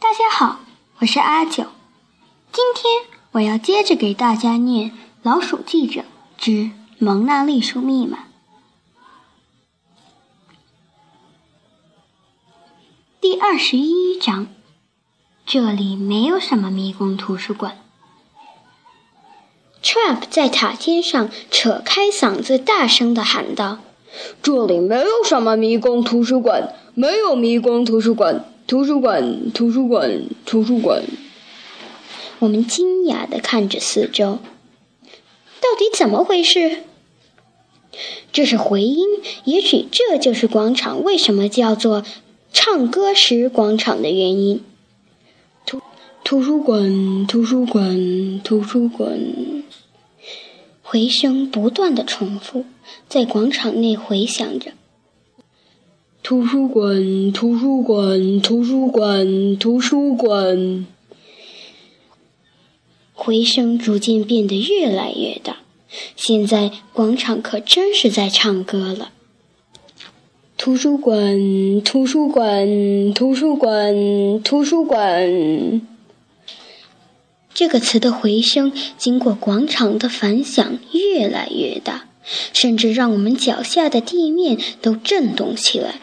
大家好，我是阿九。今天我要接着给大家念《老鼠记者之蒙娜丽莎密码》第二十一章。这里没有什么迷宫图书馆。Trap 在塔尖上扯开嗓子，大声的喊道：“这里没有什么迷宫图书馆，没有迷宫图书馆，图书馆，图书馆，图书馆。”我们惊讶地看着四周，到底怎么回事？这是回音，也许这就是广场为什么叫做“唱歌时广场”的原因。图书馆，图书馆，图书馆。回声不断的重复，在广场内回响着。图书馆，图书馆，图书馆，图书馆。回声逐渐变得越来越大，现在广场可真是在唱歌了。图书馆，图书馆，图书馆，图书馆。这个词的回声经过广场的反响越来越大，甚至让我们脚下的地面都震动起来。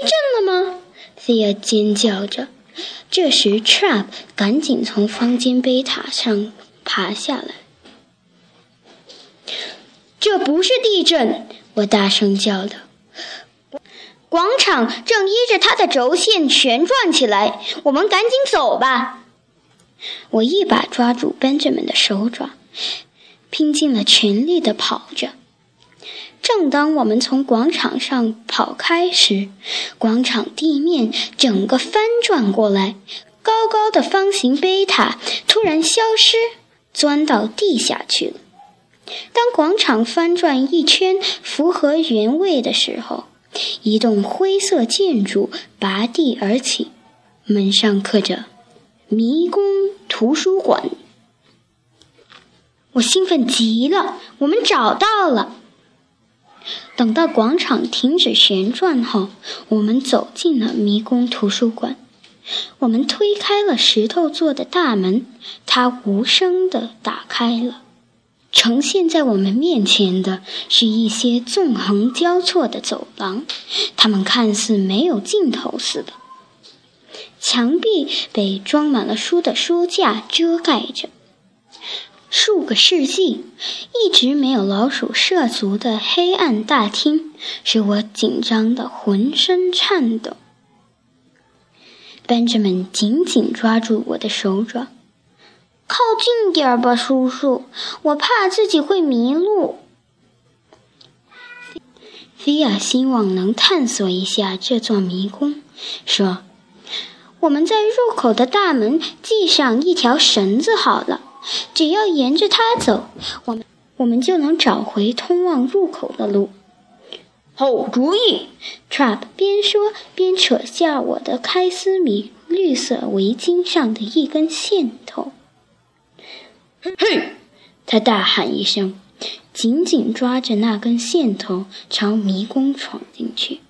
地震了吗？菲亚尖叫着。这时，Trap 赶紧从方尖碑塔上爬下来。这不是地震！我大声叫道。广场正依着它的轴线旋转起来，我们赶紧走吧。我一把抓住 Benjamin 的手爪，拼尽了全力地跑着。正当我们从广场上跑开时，广场地面整个翻转过来，高高的方形碑塔突然消失，钻到地下去了。当广场翻转一圈，符合原位的时候，一栋灰色建筑拔地而起，门上刻着。迷宫图书馆，我兴奋极了。我们找到了。等到广场停止旋转后，我们走进了迷宫图书馆。我们推开了石头做的大门，它无声地打开了。呈现在我们面前的是一些纵横交错的走廊，它们看似没有尽头似的。墙壁被装满了书的书架遮盖着。数个世纪，一直没有老鼠涉足的黑暗大厅，使我紧张的浑身颤抖。班主们紧紧抓住我的手爪，靠近点儿吧，叔叔，我怕自己会迷路。菲亚希望能探索一下这座迷宫，说。我们在入口的大门系上一条绳子好了，只要沿着它走，我们我们就能找回通往入口的路。好主意！Trap 边说边扯下我的开司米绿色围巾上的一根线头。嘿！他大喊一声，紧紧抓着那根线头，朝迷宫闯进去。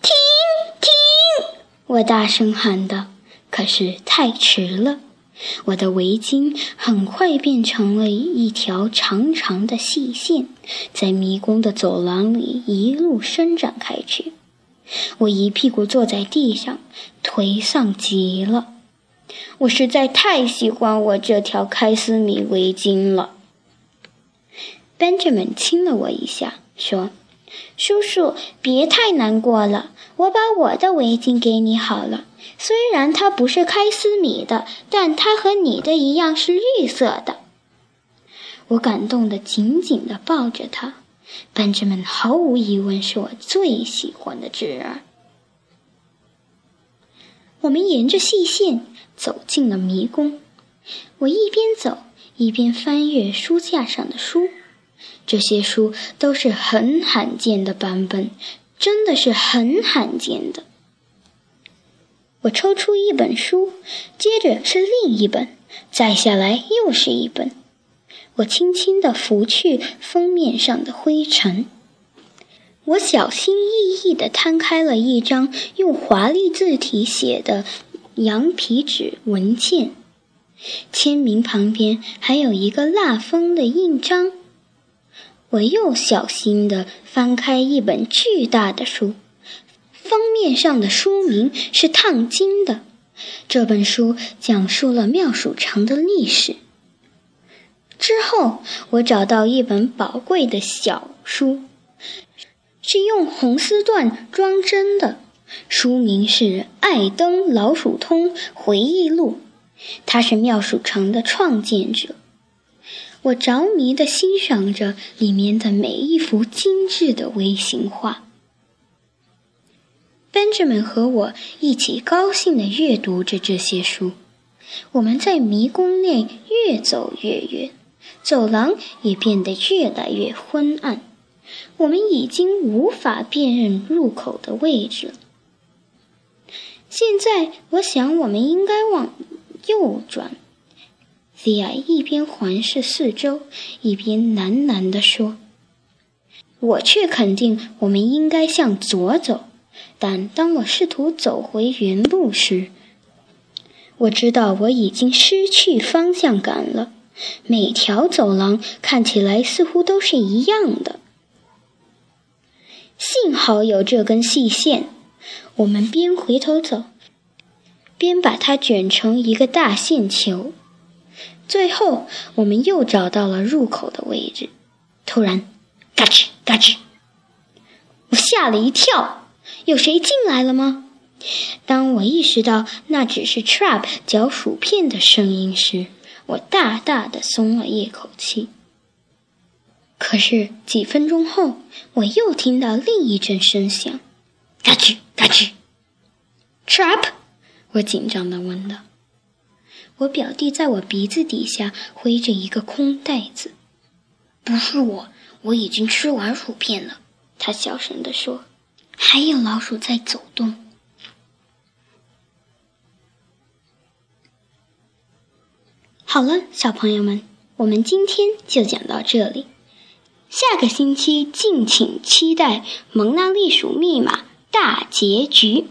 停停！我大声喊道，可是太迟了。我的围巾很快变成了一条长长的细线，在迷宫的走廊里一路伸展开去。我一屁股坐在地上，颓丧极了。我实在太喜欢我这条开司米围巾了。Benjamin 亲了我一下，说。叔叔，别太难过了，我把我的围巾给你好了。虽然它不是开司米的，但它和你的一样是绿色的。我感动的紧紧的抱着他。班智们毫无疑问是我最喜欢的侄儿。我们沿着细线走进了迷宫。我一边走一边翻阅书架上的书。这些书都是很罕见的版本，真的是很罕见的。我抽出一本书，接着是另一本，再下来又是一本。我轻轻地拂去封面上的灰尘。我小心翼翼地摊开了一张用华丽字体写的羊皮纸文件，签名旁边还有一个蜡封的印章。我又小心地翻开一本巨大的书，封面上的书名是烫金的。这本书讲述了妙鼠城的历史。之后，我找到一本宝贵的小书。是用红丝缎装针的，书名是《艾登老鼠通回忆录》，他是妙鼠城的创建者。我着迷地欣赏着里面的每一幅精致的微型画。Benjamin 和我一起高兴地阅读着这些书。我们在迷宫内越走越远，走廊也变得越来越昏暗。我们已经无法辨认入口的位置了。现在，我想我们应该往右转。Zia 一边环视四周，一边喃喃地说：“我却肯定我们应该向左走。”但当我试图走回原路时，我知道我已经失去方向感了。每条走廊看起来似乎都是一样的。幸好有这根细线，我们边回头走，边把它卷成一个大线球。最后，我们又找到了入口的位置。突然，嘎吱嘎吱，我吓了一跳。有谁进来了吗？当我意识到那只是 Trap 嚼薯片的声音时，我大大的松了一口气。可是几分钟后，我又听到另一阵声响，嘎吱嘎吱。Trap，我紧张的问道。我表弟在我鼻子底下挥着一个空袋子。不是我，我已经吃完薯片了。他小声地说。还有老鼠在走动。好了，小朋友们，我们今天就讲到这里。下个星期敬请期待《蒙娜丽鼠密码》大结局。